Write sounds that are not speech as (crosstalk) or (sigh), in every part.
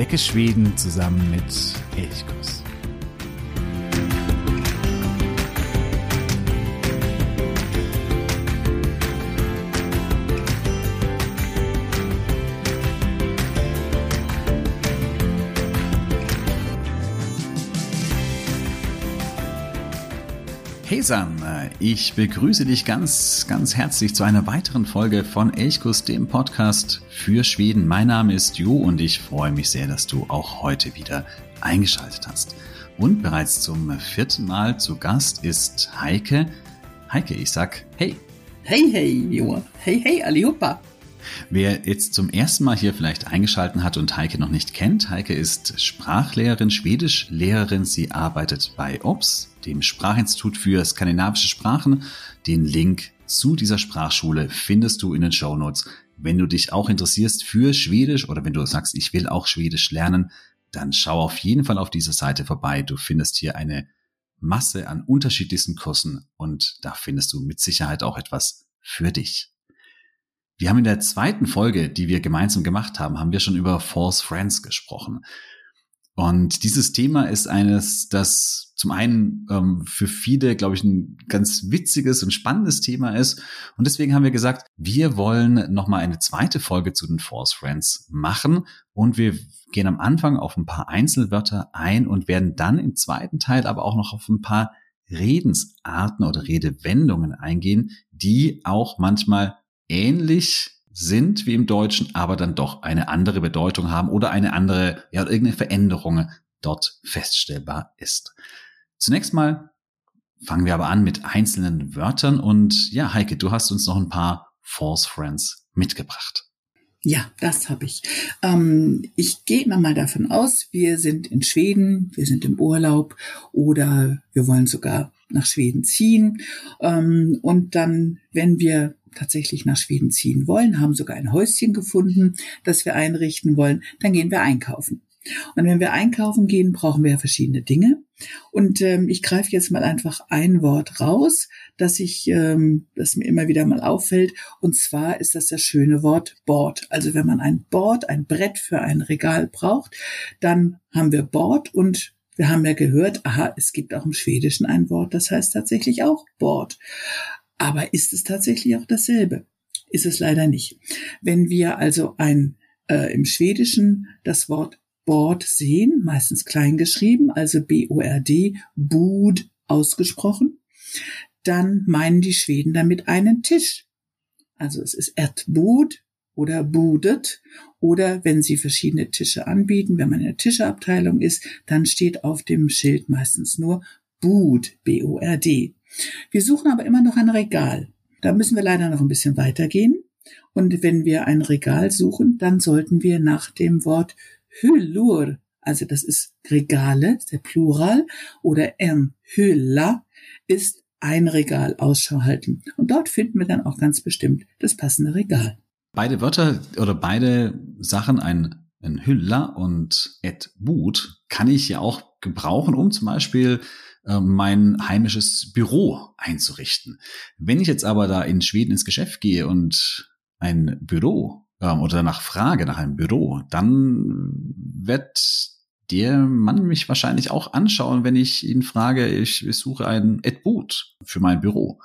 Entdecke Schweden zusammen mit Elchkuss. Hey San, ich begrüße dich ganz, ganz herzlich zu einer weiteren Folge von Elchkus, dem Podcast für Schweden. Mein Name ist Jo und ich freue mich sehr, dass du auch heute wieder eingeschaltet hast. Und bereits zum vierten Mal zu Gast ist Heike. Heike, ich sag hey. Hey, hey, Jo. Hey, hey, Aliopa. Wer jetzt zum ersten Mal hier vielleicht eingeschalten hat und Heike noch nicht kennt, Heike ist Sprachlehrerin, Schwedischlehrerin. Sie arbeitet bei OBS, dem Sprachinstitut für skandinavische Sprachen. Den Link zu dieser Sprachschule findest du in den Show Notes. Wenn du dich auch interessierst für Schwedisch oder wenn du sagst, ich will auch Schwedisch lernen, dann schau auf jeden Fall auf dieser Seite vorbei. Du findest hier eine Masse an unterschiedlichsten Kursen und da findest du mit Sicherheit auch etwas für dich. Wir haben in der zweiten Folge, die wir gemeinsam gemacht haben, haben wir schon über False Friends gesprochen. Und dieses Thema ist eines, das zum einen ähm, für viele, glaube ich, ein ganz witziges und spannendes Thema ist. Und deswegen haben wir gesagt, wir wollen nochmal eine zweite Folge zu den False Friends machen. Und wir gehen am Anfang auf ein paar Einzelwörter ein und werden dann im zweiten Teil aber auch noch auf ein paar Redensarten oder Redewendungen eingehen, die auch manchmal ähnlich sind wie im Deutschen, aber dann doch eine andere Bedeutung haben oder eine andere, ja, irgendeine Veränderung dort feststellbar ist. Zunächst mal fangen wir aber an mit einzelnen Wörtern und ja, Heike, du hast uns noch ein paar False Friends mitgebracht. Ja, das habe ich. Ähm, ich gehe immer mal davon aus, wir sind in Schweden, wir sind im Urlaub oder wir wollen sogar nach Schweden ziehen. Ähm, und dann, wenn wir tatsächlich nach Schweden ziehen wollen, haben sogar ein Häuschen gefunden, das wir einrichten wollen, dann gehen wir einkaufen. Und wenn wir einkaufen gehen, brauchen wir ja verschiedene Dinge. Und ähm, ich greife jetzt mal einfach ein Wort raus, das ich, ähm, das mir immer wieder mal auffällt. Und zwar ist das das schöne Wort Board. Also wenn man ein Board, ein Brett für ein Regal braucht, dann haben wir Board und wir haben ja gehört, aha, es gibt auch im Schwedischen ein Wort, das heißt tatsächlich auch Board. Aber ist es tatsächlich auch dasselbe? Ist es leider nicht. Wenn wir also ein äh, im Schwedischen das Wort Board sehen, meistens klein geschrieben, also B-O-R-D, Bud ausgesprochen, dann meinen die Schweden damit einen Tisch. Also es ist Erdbud oder Budet oder wenn sie verschiedene Tische anbieten, wenn man in der Tischeabteilung ist, dann steht auf dem Schild meistens nur Bud, B-O-R-D. Wir suchen aber immer noch ein Regal. Da müssen wir leider noch ein bisschen weitergehen. Und wenn wir ein Regal suchen, dann sollten wir nach dem Wort Hyllur, also das ist Regale, der Plural, oder en Hylla ist ein Regal Ausschau halten. Und dort finden wir dann auch ganz bestimmt das passende Regal. Beide Wörter oder beide Sachen, ein, ein Hylla und et Boot, kann ich ja auch gebrauchen, um zum Beispiel mein heimisches Büro einzurichten. Wenn ich jetzt aber da in Schweden ins Geschäft gehe und ein Büro ähm, oder danach frage nach einem Büro, dann wird der Mann mich wahrscheinlich auch anschauen, wenn ich ihn frage, ich, ich suche ein Ed Boot für mein Büro.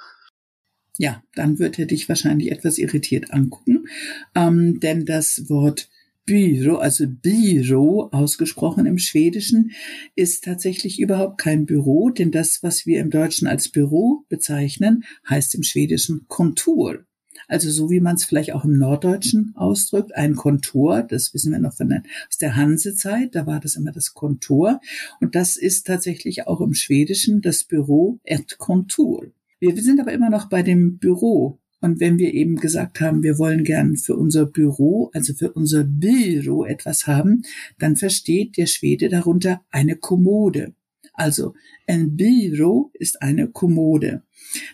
Ja, dann wird er dich wahrscheinlich etwas irritiert angucken, ähm, denn das Wort Büro, also Büro ausgesprochen im Schwedischen, ist tatsächlich überhaupt kein Büro, denn das, was wir im Deutschen als Büro bezeichnen, heißt im Schwedischen Kontur. Also so wie man es vielleicht auch im Norddeutschen ausdrückt, ein Kontor, das wissen wir noch von der, aus der Hansezeit, da war das immer das Kontor. Und das ist tatsächlich auch im Schwedischen das Büro et Kontur. Wir sind aber immer noch bei dem Büro und wenn wir eben gesagt haben, wir wollen gern für unser Büro, also für unser Büro etwas haben, dann versteht der Schwede darunter eine Kommode. Also ein Büro ist eine Kommode.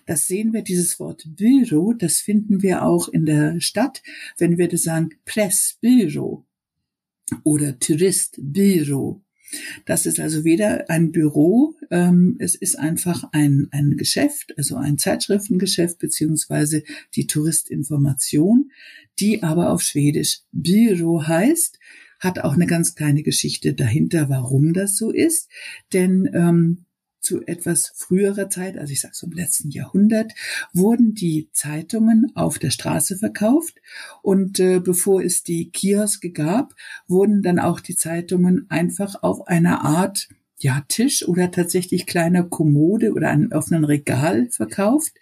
Das sehen wir, dieses Wort Büro, das finden wir auch in der Stadt, wenn wir das sagen Pressbüro oder Touristbüro. Das ist also weder ein Büro, ähm, es ist einfach ein, ein Geschäft, also ein Zeitschriftengeschäft beziehungsweise die Touristinformation, die aber auf Schwedisch Büro heißt, hat auch eine ganz kleine Geschichte dahinter, warum das so ist. Denn ähm, zu etwas früherer Zeit, also ich sage so im letzten Jahrhundert, wurden die Zeitungen auf der Straße verkauft und äh, bevor es die Kioske gab, wurden dann auch die Zeitungen einfach auf einer Art ja, Tisch oder tatsächlich kleiner Kommode oder einem offenen Regal verkauft.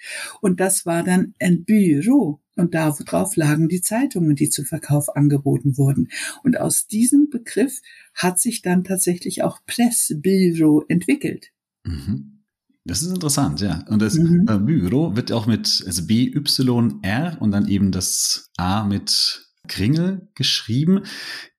Und das war dann ein Büro. Und darauf lagen die Zeitungen, die zum Verkauf angeboten wurden. Und aus diesem Begriff hat sich dann tatsächlich auch Pressbüro entwickelt. Mhm. Das ist interessant, ja. Und das mhm. Äh, Büro wird auch mit also B-Y-R und dann eben das A mit Kringel geschrieben.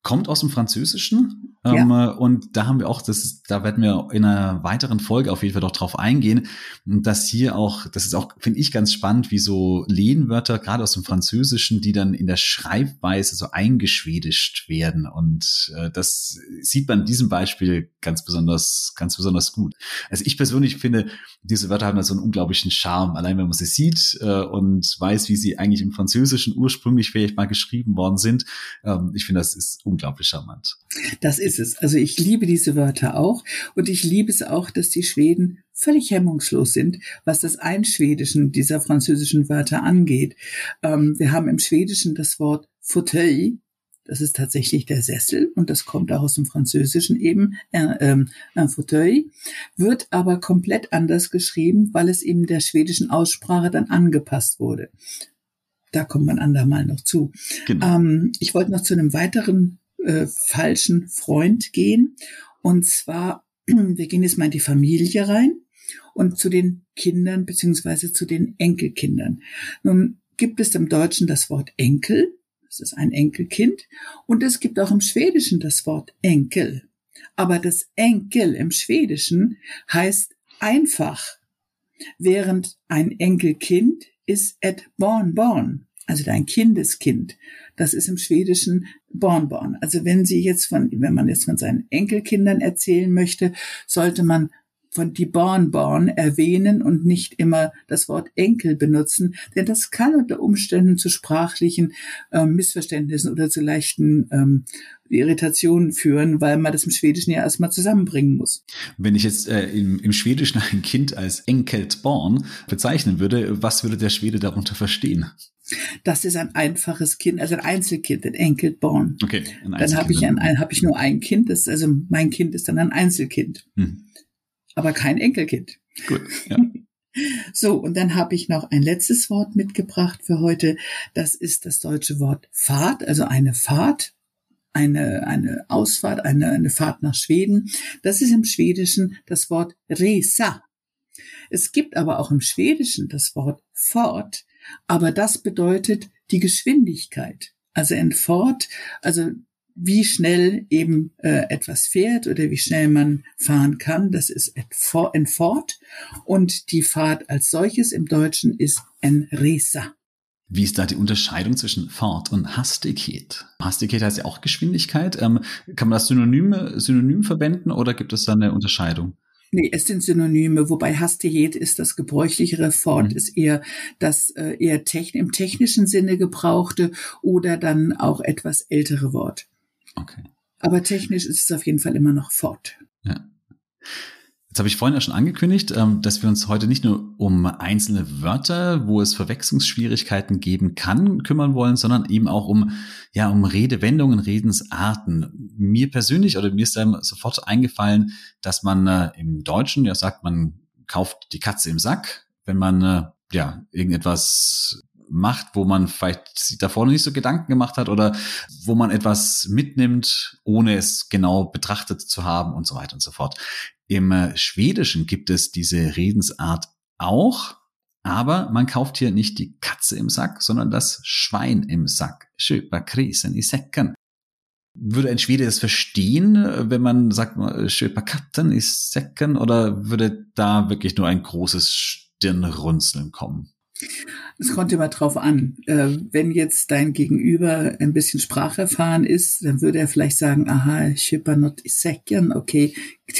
Kommt aus dem Französischen ja. ähm, und da haben wir auch, das da werden wir in einer weiteren Folge auf jeden Fall doch drauf eingehen, dass hier auch, das ist auch, finde ich ganz spannend, wie so Lehnwörter, gerade aus dem Französischen, die dann in der Schreibweise so eingeschwedischt werden und äh, das sieht man in diesem Beispiel ganz besonders, ganz besonders gut. Also ich persönlich finde, diese Wörter haben da so einen unglaublichen Charme, allein wenn man sie sieht äh, und weiß, wie sie eigentlich im Französischen ursprünglich vielleicht mal geschrieben worden sind. Ähm, ich finde, das ist unglaublich charmant. Das ist es. Also ich liebe diese Wörter auch und ich liebe es auch, dass die Schweden völlig hemmungslos sind, was das Einschwedischen dieser französischen Wörter angeht. Ähm, wir haben im Schwedischen das Wort Fauteuil. Das ist tatsächlich der Sessel und das kommt auch aus dem Französischen eben, äh, ein Fauteuil, wird aber komplett anders geschrieben, weil es eben der schwedischen Aussprache dann angepasst wurde. Da kommt man andermal noch zu. Genau. Ähm, ich wollte noch zu einem weiteren äh, falschen Freund gehen. Und zwar, (clears throat) wir gehen jetzt mal in die Familie rein und zu den Kindern beziehungsweise zu den Enkelkindern. Nun gibt es im Deutschen das Wort Enkel, das ist ein Enkelkind, und es gibt auch im Schwedischen das Wort Enkel. Aber das Enkel im Schwedischen heißt einfach, während ein Enkelkind ist et Born also dein Kindeskind. Das ist im Schwedischen Bornborn. Also wenn Sie jetzt von, wenn man jetzt von seinen Enkelkindern erzählen möchte, sollte man von die Bornborn erwähnen und nicht immer das Wort Enkel benutzen, denn das kann unter Umständen zu sprachlichen äh, Missverständnissen oder zu leichten ähm, Irritationen führen, weil man das im Schwedischen ja erstmal zusammenbringen muss. Wenn ich jetzt äh, im, im Schwedischen (laughs) ein Kind als Enkeltborn bezeichnen würde, was würde der Schwede darunter verstehen? Das ist ein einfaches Kind, also ein Einzelkind, ein Enkelborn. Okay, ein Einzelkind. Dann habe ich, ein, ein, hab ich nur ein Kind, das, also mein Kind ist dann ein Einzelkind. Hm aber kein Enkelkind. Gut, ja. (laughs) So, und dann habe ich noch ein letztes Wort mitgebracht für heute. Das ist das deutsche Wort Fahrt, also eine Fahrt, eine, eine Ausfahrt, eine, eine Fahrt nach Schweden. Das ist im Schwedischen das Wort Resa. Es gibt aber auch im Schwedischen das Wort Fort, aber das bedeutet die Geschwindigkeit. Also ein Fort, also wie schnell eben äh, etwas fährt oder wie schnell man fahren kann. Das ist ein Fort und die Fahrt als solches im Deutschen ist ein Resa. Wie ist da die Unterscheidung zwischen Fahrt und Hastigkeit? Hastigkeit heißt ja auch Geschwindigkeit. Ähm, kann man das Synonym, synonym verwenden oder gibt es da eine Unterscheidung? Nee, es sind Synonyme, wobei Hastigkeit ist das gebräuchlichere, Fort mhm. ist eher das äh, eher techn im technischen Sinne gebrauchte oder dann auch etwas ältere Wort. Okay. Aber technisch ist es auf jeden Fall immer noch fort. Ja. Jetzt habe ich vorhin ja schon angekündigt, ähm, dass wir uns heute nicht nur um einzelne Wörter, wo es Verwechslungsschwierigkeiten geben kann, kümmern wollen, sondern eben auch um, ja, um Redewendungen, Redensarten. Mir persönlich oder mir ist da sofort eingefallen, dass man äh, im Deutschen ja sagt, man kauft die Katze im Sack, wenn man äh, ja irgendetwas macht, wo man vielleicht davor noch nicht so Gedanken gemacht hat oder wo man etwas mitnimmt, ohne es genau betrachtet zu haben und so weiter und so fort. Im äh, Schwedischen gibt es diese Redensart auch, aber man kauft hier nicht die Katze im Sack, sondern das Schwein im Sack. Köpa krisen i säcken. Würde ein Schwede das verstehen, wenn man sagt, köpa katten i säcken, oder würde da wirklich nur ein großes Stirnrunzeln kommen? Es kommt immer drauf an. Äh, wenn jetzt dein Gegenüber ein bisschen spracherfahren ist, dann würde er vielleicht sagen, aha, köpa not i säcken, okay,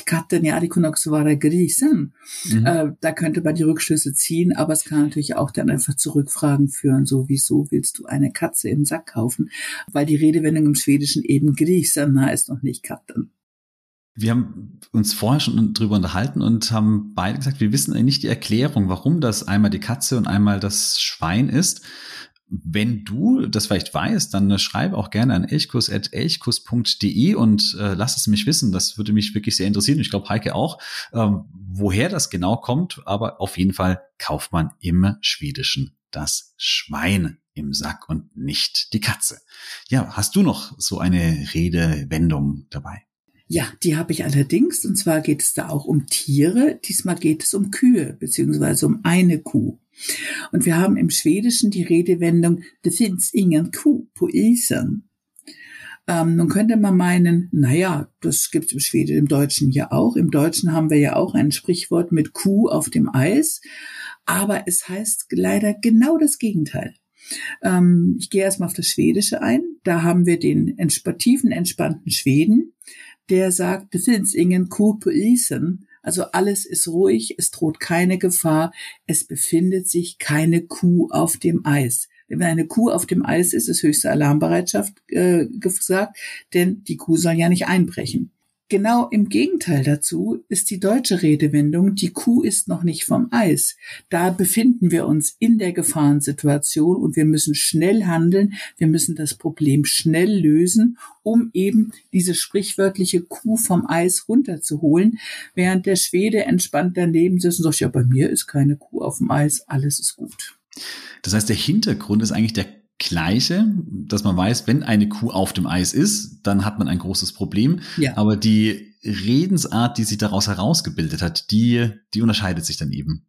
katten ja, die vara grisen. Mhm. Äh, da könnte man die Rückschlüsse ziehen, aber es kann natürlich auch dann einfach zu Rückfragen führen, so wieso willst du eine Katze im Sack kaufen? Weil die Redewendung im Schwedischen eben grisen heißt noch nicht Katten. Wir haben uns vorher schon drüber unterhalten und haben beide gesagt, wir wissen nicht die Erklärung, warum das einmal die Katze und einmal das Schwein ist. Wenn du das vielleicht weißt, dann schreib auch gerne an elchkus.elchkus.de und äh, lass es mich wissen. Das würde mich wirklich sehr interessieren. Ich glaube, Heike auch, ähm, woher das genau kommt. Aber auf jeden Fall kauft man im Schwedischen das Schwein im Sack und nicht die Katze. Ja, hast du noch so eine Redewendung dabei? Ja, die habe ich allerdings. Und zwar geht es da auch um Tiere. Diesmal geht es um Kühe, beziehungsweise um eine Kuh. Und wir haben im Schwedischen die Redewendung, det finns ingen Kuh på isen. Ähm, nun könnte man meinen, naja, das gibt es im Schweden, im Deutschen ja auch. Im Deutschen haben wir ja auch ein Sprichwort mit Kuh auf dem Eis. Aber es heißt leider genau das Gegenteil. Ähm, ich gehe erstmal auf das Schwedische ein. Da haben wir den tiefen, entspannten Schweden der sagt, det finns ingen på isen. Also alles ist ruhig, es droht keine Gefahr, es befindet sich keine Kuh auf dem Eis. Wenn eine Kuh auf dem Eis ist, ist höchste Alarmbereitschaft äh, gesagt, denn die Kuh soll ja nicht einbrechen. Genau im Gegenteil dazu ist die deutsche Redewendung, die Kuh ist noch nicht vom Eis. Da befinden wir uns in der Gefahrensituation und wir müssen schnell handeln, wir müssen das Problem schnell lösen, um eben diese sprichwörtliche Kuh vom Eis runterzuholen, während der Schwede entspannt daneben sitzt und sagt, ja, bei mir ist keine Kuh auf dem Eis, alles ist gut. Das heißt, der Hintergrund ist eigentlich der Gleiche, dass man weiß, wenn eine Kuh auf dem Eis ist, dann hat man ein großes Problem. Ja. Aber die Redensart, die sich daraus herausgebildet hat, die, die unterscheidet sich dann eben.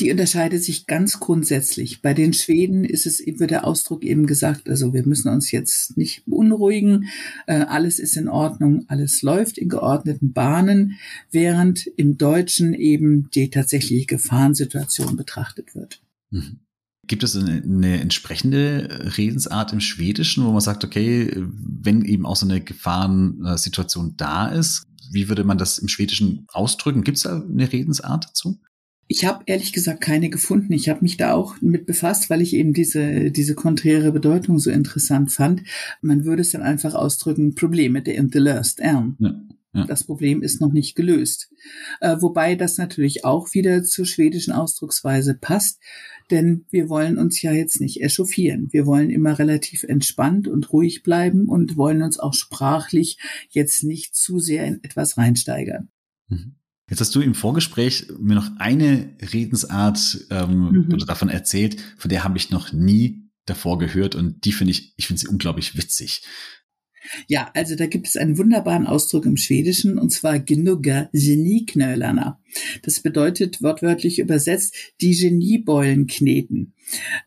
Die unterscheidet sich ganz grundsätzlich. Bei den Schweden ist es, wird der Ausdruck eben gesagt, also wir müssen uns jetzt nicht beunruhigen, äh, alles ist in Ordnung, alles läuft in geordneten Bahnen, während im Deutschen eben die tatsächliche Gefahrensituation betrachtet wird. Mhm. Gibt es eine, eine, entsprechende Redensart im Schwedischen, wo man sagt, okay, wenn eben auch so eine Gefahrensituation da ist, wie würde man das im Schwedischen ausdrücken? Gibt es da eine Redensart dazu? Ich habe ehrlich gesagt keine gefunden. Ich habe mich da auch mit befasst, weil ich eben diese, diese konträre Bedeutung so interessant fand. Man würde es dann einfach ausdrücken, Probleme der inte löst. Ja. Ja. Das Problem ist noch nicht gelöst. Äh, wobei das natürlich auch wieder zur schwedischen Ausdrucksweise passt, denn wir wollen uns ja jetzt nicht echauffieren. Wir wollen immer relativ entspannt und ruhig bleiben und wollen uns auch sprachlich jetzt nicht zu sehr in etwas reinsteigern. Mhm. Jetzt hast du im Vorgespräch mir noch eine Redensart ähm, mhm. davon erzählt, von der habe ich noch nie davor gehört und die finde ich, ich finde sie unglaublich witzig. Ja, also da gibt es einen wunderbaren Ausdruck im Schwedischen und zwar Gnugga Genieknölerna. Das bedeutet wörtwörtlich übersetzt die Geniebeulen kneten.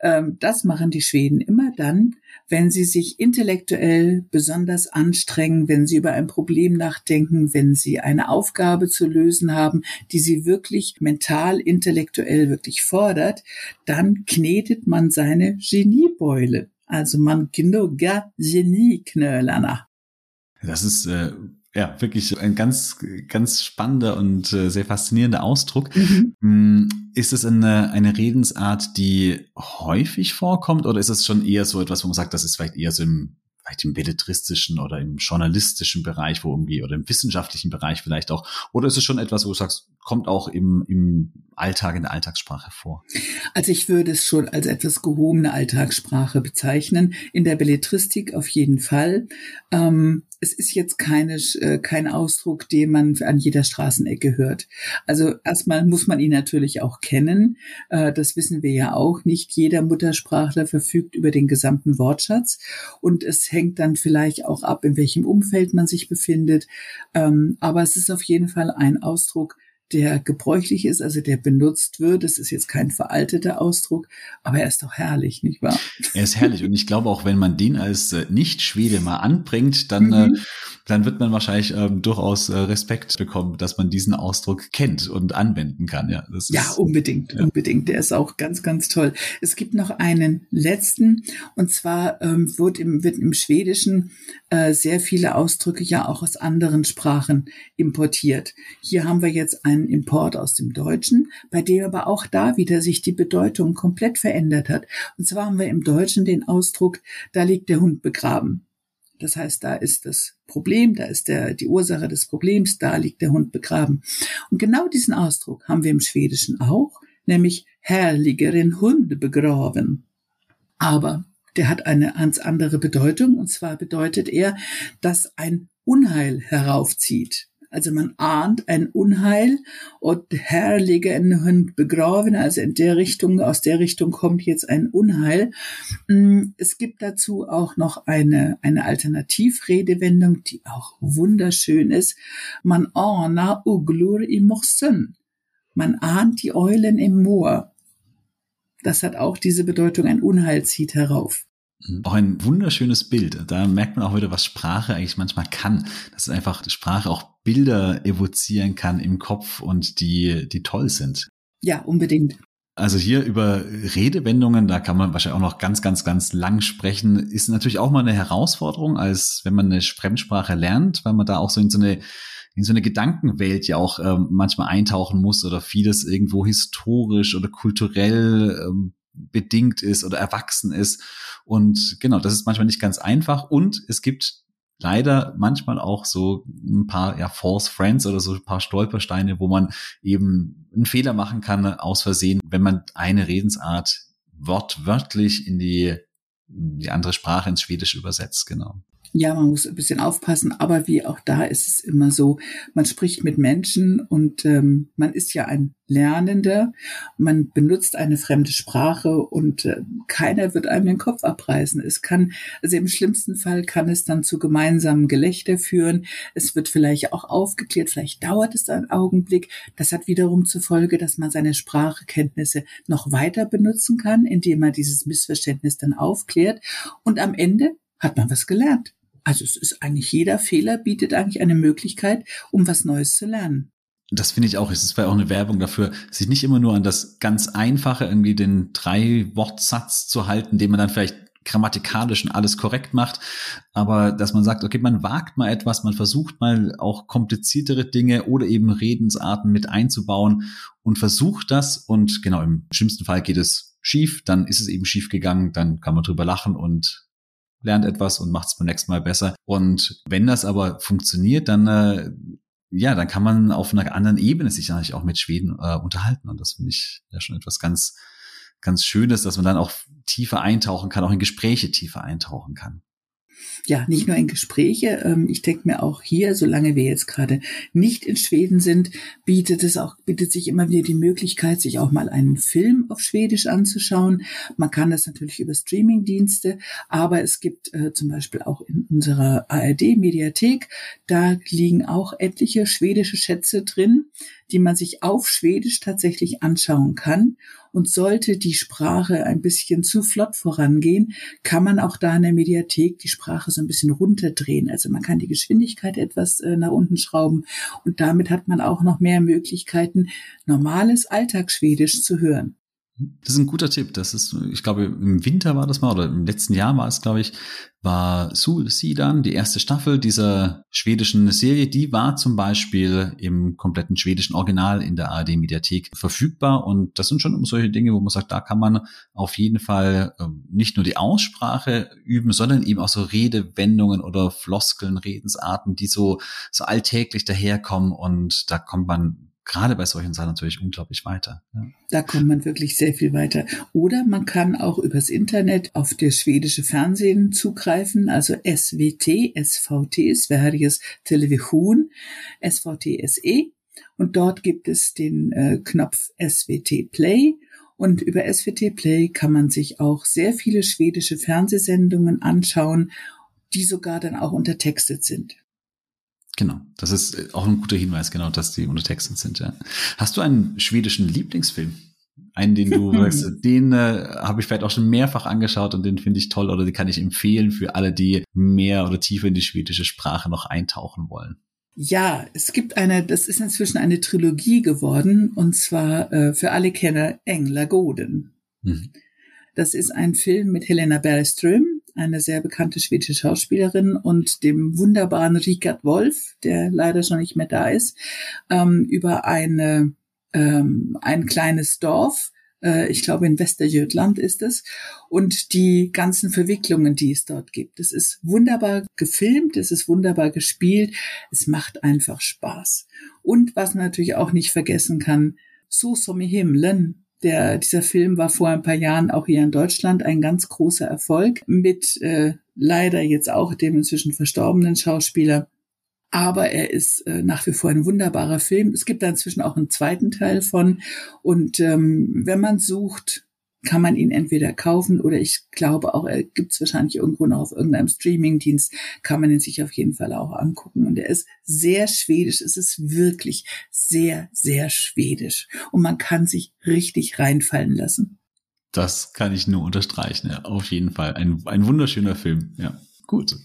Ähm, das machen die Schweden immer dann, wenn sie sich intellektuell besonders anstrengen, wenn sie über ein Problem nachdenken, wenn sie eine Aufgabe zu lösen haben, die sie wirklich mental, intellektuell wirklich fordert, dann knetet man seine Geniebeule. Also man gnuggar Genieknölarna. Das ist äh, ja wirklich ein ganz, ganz spannender und äh, sehr faszinierender Ausdruck. Mhm. Mm, ist es eine, eine Redensart, die häufig vorkommt oder ist es schon eher so etwas, wo man sagt, das ist vielleicht eher so im vielleicht im belletristischen oder im journalistischen Bereich, wo irgendwie, oder im wissenschaftlichen Bereich vielleicht auch? Oder ist es schon etwas, wo du sagst, kommt auch im, im Alltag, in der Alltagssprache vor? Also ich würde es schon als etwas gehobene Alltagssprache bezeichnen. In der Belletristik auf jeden Fall. Ähm, es ist jetzt keine, äh, kein Ausdruck, den man an jeder Straßenecke hört. Also erstmal muss man ihn natürlich auch kennen. Äh, das wissen wir ja auch. Nicht jeder Muttersprachler verfügt über den gesamten Wortschatz. Und es hängt dann vielleicht auch ab, in welchem Umfeld man sich befindet. Ähm, aber es ist auf jeden Fall ein Ausdruck, der gebräuchlich ist, also der benutzt wird. Das ist jetzt kein veralteter Ausdruck, aber er ist doch herrlich, nicht wahr? Er ist herrlich und ich glaube auch, wenn man den als äh, Nicht-Schwede mal anbringt, dann äh, mhm. dann wird man wahrscheinlich ähm, durchaus äh, Respekt bekommen, dass man diesen Ausdruck kennt und anwenden kann. Ja, das ja ist, unbedingt, ja. unbedingt. Der ist auch ganz, ganz toll. Es gibt noch einen letzten und zwar ähm, wird, im, wird im Schwedischen äh, sehr viele Ausdrücke ja auch aus anderen Sprachen importiert. Hier haben wir jetzt einen Import aus dem Deutschen, bei dem aber auch da wieder sich die Bedeutung komplett verändert hat. Und zwar haben wir im Deutschen den Ausdruck, da liegt der Hund begraben. Das heißt, da ist das Problem, da ist der, die Ursache des Problems, da liegt der Hund begraben. Und genau diesen Ausdruck haben wir im Schwedischen auch, nämlich herrligeren Hunde begraben. Aber der hat eine ganz andere Bedeutung, und zwar bedeutet er, dass ein Unheil heraufzieht. Also man ahnt ein Unheil und herrliche in Hund begraben, also in der Richtung, aus der Richtung kommt jetzt ein Unheil. Mm, es gibt dazu auch noch eine, eine Alternativredewendung, die auch wunderschön ist. Man ahna uglur i mossen. Man ahnt die Eulen im Moor. Das hat auch diese Bedeutung, ein Unheil zieht herauf. Auch ein wunderschönes Bild. Da merkt man auch wieder, was Sprache eigentlich manchmal kann. Dass einfach Sprache auch Bilder evozieren kann im Kopf und die, die toll sind. Ja, unbedingt. Also hier über Redewendungen, da kann man wahrscheinlich auch noch ganz, ganz, ganz lang sprechen, ist natürlich auch mal eine Herausforderung, als wenn man eine Fremdsprache lernt, weil man da auch so in so eine in so eine Gedankenwelt ja auch ähm, manchmal eintauchen muss oder vieles irgendwo historisch oder kulturell ähm, bedingt ist oder erwachsen ist. Und genau, das ist manchmal nicht ganz einfach. Und es gibt leider manchmal auch so ein paar ja, False Friends oder so ein paar Stolpersteine, wo man eben einen Fehler machen kann aus Versehen, wenn man eine Redensart wortwörtlich in die, die andere Sprache ins Schwedische übersetzt, genau. Ja, man muss ein bisschen aufpassen, aber wie auch da ist es immer so, man spricht mit Menschen und ähm, man ist ja ein Lernender, man benutzt eine fremde Sprache und äh, keiner wird einem den Kopf abreißen. Es kann, also im schlimmsten Fall kann es dann zu gemeinsamen Gelächter führen. Es wird vielleicht auch aufgeklärt, vielleicht dauert es einen Augenblick. Das hat wiederum zur Folge, dass man seine Sprachkenntnisse noch weiter benutzen kann, indem man dieses Missverständnis dann aufklärt. Und am Ende hat man was gelernt. Also es ist eigentlich jeder Fehler bietet eigentlich eine Möglichkeit, um was Neues zu lernen. Das finde ich auch. Es war auch eine Werbung dafür, sich nicht immer nur an das ganz Einfache, irgendwie den Drei-Wortsatz zu halten, den man dann vielleicht grammatikalisch und alles korrekt macht, aber dass man sagt, okay, man wagt mal etwas, man versucht mal auch kompliziertere Dinge oder eben Redensarten mit einzubauen und versucht das und genau, im schlimmsten Fall geht es schief, dann ist es eben schief gegangen, dann kann man drüber lachen und lernt etwas und macht es beim nächsten Mal besser. Und wenn das aber funktioniert, dann äh, ja, dann kann man auf einer anderen Ebene sich eigentlich auch mit Schweden äh, unterhalten. Und das finde ich ja schon etwas ganz, ganz Schönes, dass man dann auch tiefer eintauchen kann, auch in Gespräche tiefer eintauchen kann ja, nicht nur in Gespräche. Ähm, ich denke mir auch hier, solange wir jetzt gerade nicht in Schweden sind, bietet es auch, bietet sich immer wieder die Möglichkeit, sich auch mal einen Film auf Schwedisch anzuschauen. Man kann das natürlich über Streamingdienste, aber es gibt äh, zum Beispiel auch in unserer ARD-Mediathek, da liegen auch etliche schwedische Schätze drin, die man sich auf Schwedisch tatsächlich anschauen kann. Und sollte die Sprache ein bisschen zu flott vorangehen, kann man auch da in der Mediathek die Sprache so ein bisschen runterdrehen. Also man kann die Geschwindigkeit etwas äh, nach unten schrauben und damit hat man auch noch mehr Möglichkeiten, normales Alltagsschwedisch zu hören. Das ist ein guter Tipp. Das ist, ich glaube, im Winter war das mal, oder im letzten Jahr war es, glaube ich, war Sul Sidan, die erste Staffel dieser schwedischen Serie, die war zum Beispiel im kompletten schwedischen Original in der ARD-Mediathek verfügbar. Und das sind schon solche Dinge, wo man sagt, da kann man auf jeden Fall ähm, nicht nur die Aussprache üben, sondern eben auch so Redewendungen oder Floskeln, Redensarten, die so, so alltäglich daherkommen. Und da kommt man gerade bei solchen Sachen natürlich unglaublich weiter. Ja. Da kommt man wirklich sehr viel weiter. Oder man kann auch übers Internet auf das schwedische Fernsehen zugreifen, also SWT, SVT, Sveriges Television, SVT SE. Und dort gibt es den äh, Knopf SWT Play. Und über SWT Play kann man sich auch sehr viele schwedische Fernsehsendungen anschauen, die sogar dann auch untertextet sind. Genau, das ist äh, auch ein guter Hinweis, genau, dass die untertextet sind. Ja. Hast du einen schwedischen Lieblingsfilm? Einen, den du sagst, (laughs) den äh, habe ich vielleicht auch schon mehrfach angeschaut und den finde ich toll oder den kann ich empfehlen für alle, die mehr oder tiefer in die schwedische Sprache noch eintauchen wollen. Ja, es gibt eine, das ist inzwischen eine Trilogie geworden, und zwar äh, für alle Kenner Engler Goden. Mhm. Das ist ein Film mit Helena Bergström, eine sehr bekannte schwedische Schauspielerin, und dem wunderbaren Richard Wolf, der leider schon nicht mehr da ist, ähm, über eine, ähm, ein kleines Dorf, äh, ich glaube in Westerjötland ist es, und die ganzen Verwicklungen, die es dort gibt. Es ist wunderbar gefilmt, es ist wunderbar gespielt, es macht einfach Spaß. Und was man natürlich auch nicht vergessen kann, So som i himlen, der, dieser Film war vor ein paar Jahren auch hier in Deutschland ein ganz großer Erfolg mit äh, leider jetzt auch dem inzwischen verstorbenen Schauspieler aber er ist äh, nach wie vor ein wunderbarer Film. Es gibt da inzwischen auch einen zweiten Teil von und ähm, wenn man sucht, kann man ihn entweder kaufen oder ich glaube auch, er gibt es wahrscheinlich irgendwo noch auf irgendeinem Streamingdienst, kann man ihn sich auf jeden Fall auch angucken. Und er ist sehr schwedisch, es ist wirklich sehr, sehr schwedisch und man kann sich richtig reinfallen lassen. Das kann ich nur unterstreichen, ja, auf jeden Fall. Ein, ein wunderschöner Film, ja. Gut.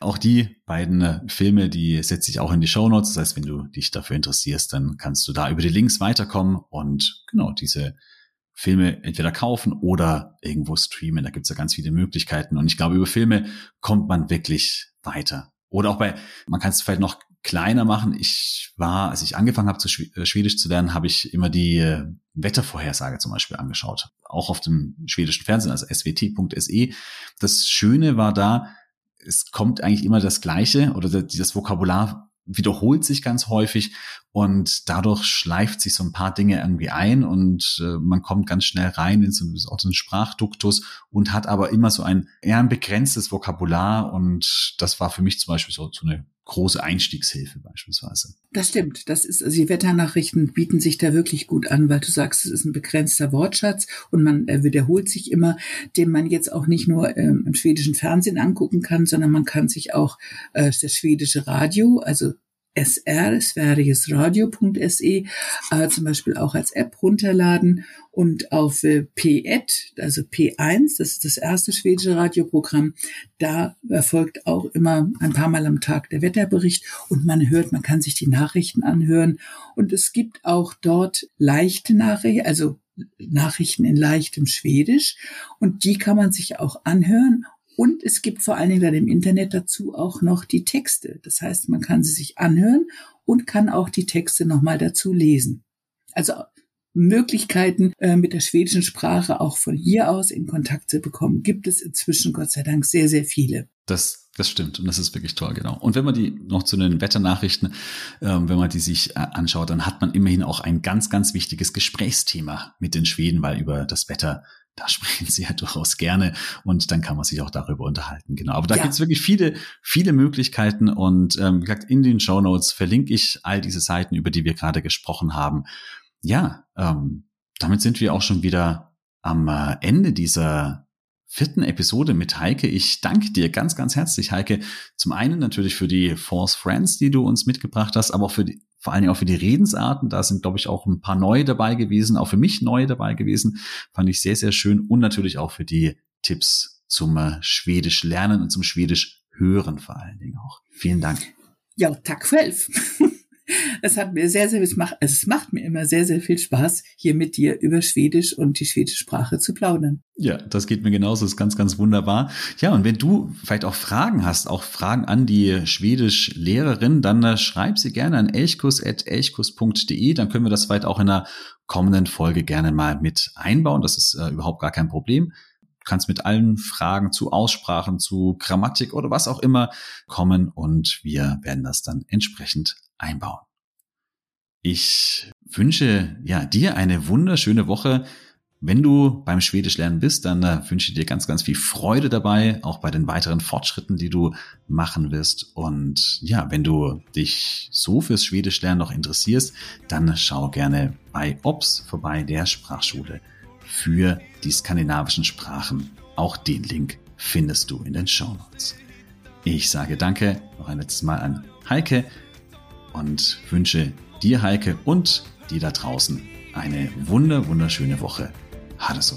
Auch die beiden äh, Filme, die setze ich auch in die Show Notes. Das heißt, wenn du dich dafür interessierst, dann kannst du da über die Links weiterkommen und genau diese Filme entweder kaufen oder irgendwo streamen. Da gibt's ja ganz viele Möglichkeiten. Und ich glaube, über Filme kommt man wirklich weiter. Oder auch bei, man kann es vielleicht noch kleiner machen. Ich war, als ich angefangen habe, zu äh, Schwedisch zu lernen, habe ich immer die äh, Wettervorhersage zum Beispiel angeschaut. Auch auf dem schwedischen Fernsehen, also swt.se. Das Schöne war da, es kommt eigentlich immer das Gleiche oder das Vokabular wiederholt sich ganz häufig und dadurch schleift sich so ein paar Dinge irgendwie ein und äh, man kommt ganz schnell rein in so, so einen Sprachduktus und hat aber immer so ein eher ein begrenztes Vokabular und das war für mich zum Beispiel so, so eine große Einstiegshilfe beispielsweise. Das stimmt. Das ist, also die Wetternachrichten bieten sich da wirklich gut an, weil du sagst, es ist ein begrenzter Wortschatz und man äh, wiederholt sich immer, den man jetzt auch nicht nur ähm, im schwedischen Fernsehen angucken kann, sondern man kann sich auch äh, das schwedische Radio, also SR, sverigesradio.se, äh, zum Beispiel auch als App runterladen und auf äh, P1, also P1, das ist das erste schwedische Radioprogramm, da erfolgt auch immer ein paar Mal am Tag der Wetterbericht und man hört, man kann sich die Nachrichten anhören. Und es gibt auch dort leichte Nachrichten, also Nachrichten in leichtem Schwedisch und die kann man sich auch anhören und es gibt vor allen Dingen dann im Internet dazu auch noch die Texte. Das heißt, man kann sie sich anhören und kann auch die Texte nochmal dazu lesen. Also Möglichkeiten, äh, mit der schwedischen Sprache auch von hier aus in Kontakt zu bekommen, gibt es inzwischen Gott sei Dank sehr, sehr viele. Das, das stimmt und das ist wirklich toll, genau. Und wenn man die noch zu den Wetternachrichten, ähm, wenn man die sich äh, anschaut, dann hat man immerhin auch ein ganz, ganz wichtiges Gesprächsthema mit den Schweden, weil über das Wetter da (laughs) sprechen sie ja durchaus gerne und dann kann man sich auch darüber unterhalten. Genau. Aber da ja. gibt's wirklich viele, viele Möglichkeiten und ähm, wie gesagt, in den Show Notes verlinke ich all diese Seiten, über die wir gerade gesprochen haben. Ja, ähm, damit sind wir auch schon wieder am äh, Ende dieser vierten Episode mit Heike. Ich danke dir ganz, ganz herzlich, Heike. Zum einen natürlich für die Force Friends, die du uns mitgebracht hast, aber auch für die, vor allen Dingen auch für die Redensarten. Da sind, glaube ich, auch ein paar neue dabei gewesen, auch für mich neue dabei gewesen. Fand ich sehr, sehr schön. Und natürlich auch für die Tipps zum äh, Schwedisch lernen und zum Schwedisch hören vor allen Dingen auch. Vielen Dank. Ja, tack själv. (laughs) Es hat mir sehr, sehr, es macht, es macht mir immer sehr, sehr viel Spaß, hier mit dir über Schwedisch und die schwedische Sprache zu plaudern. Ja, das geht mir genauso, ist ganz, ganz wunderbar. Ja, und wenn du vielleicht auch Fragen hast, auch Fragen an die Schwedisch-Lehrerin, dann äh, schreib sie gerne an elchkus.elchkus.de, dann können wir das vielleicht auch in einer kommenden Folge gerne mal mit einbauen. Das ist äh, überhaupt gar kein Problem kannst mit allen Fragen zu Aussprachen, zu Grammatik oder was auch immer kommen und wir werden das dann entsprechend einbauen. Ich wünsche ja dir eine wunderschöne Woche. Wenn du beim Schwedisch lernen bist, dann äh, wünsche ich dir ganz, ganz viel Freude dabei, auch bei den weiteren Fortschritten, die du machen wirst. Und ja, wenn du dich so fürs Schwedisch lernen noch interessierst, dann schau gerne bei OPS vorbei, der Sprachschule für die skandinavischen Sprachen. Auch den Link findest du in den Show Notes. Ich sage danke noch ein letztes Mal an Heike und wünsche dir, Heike, und dir da draußen eine wunder, wunderschöne Woche. Ha det så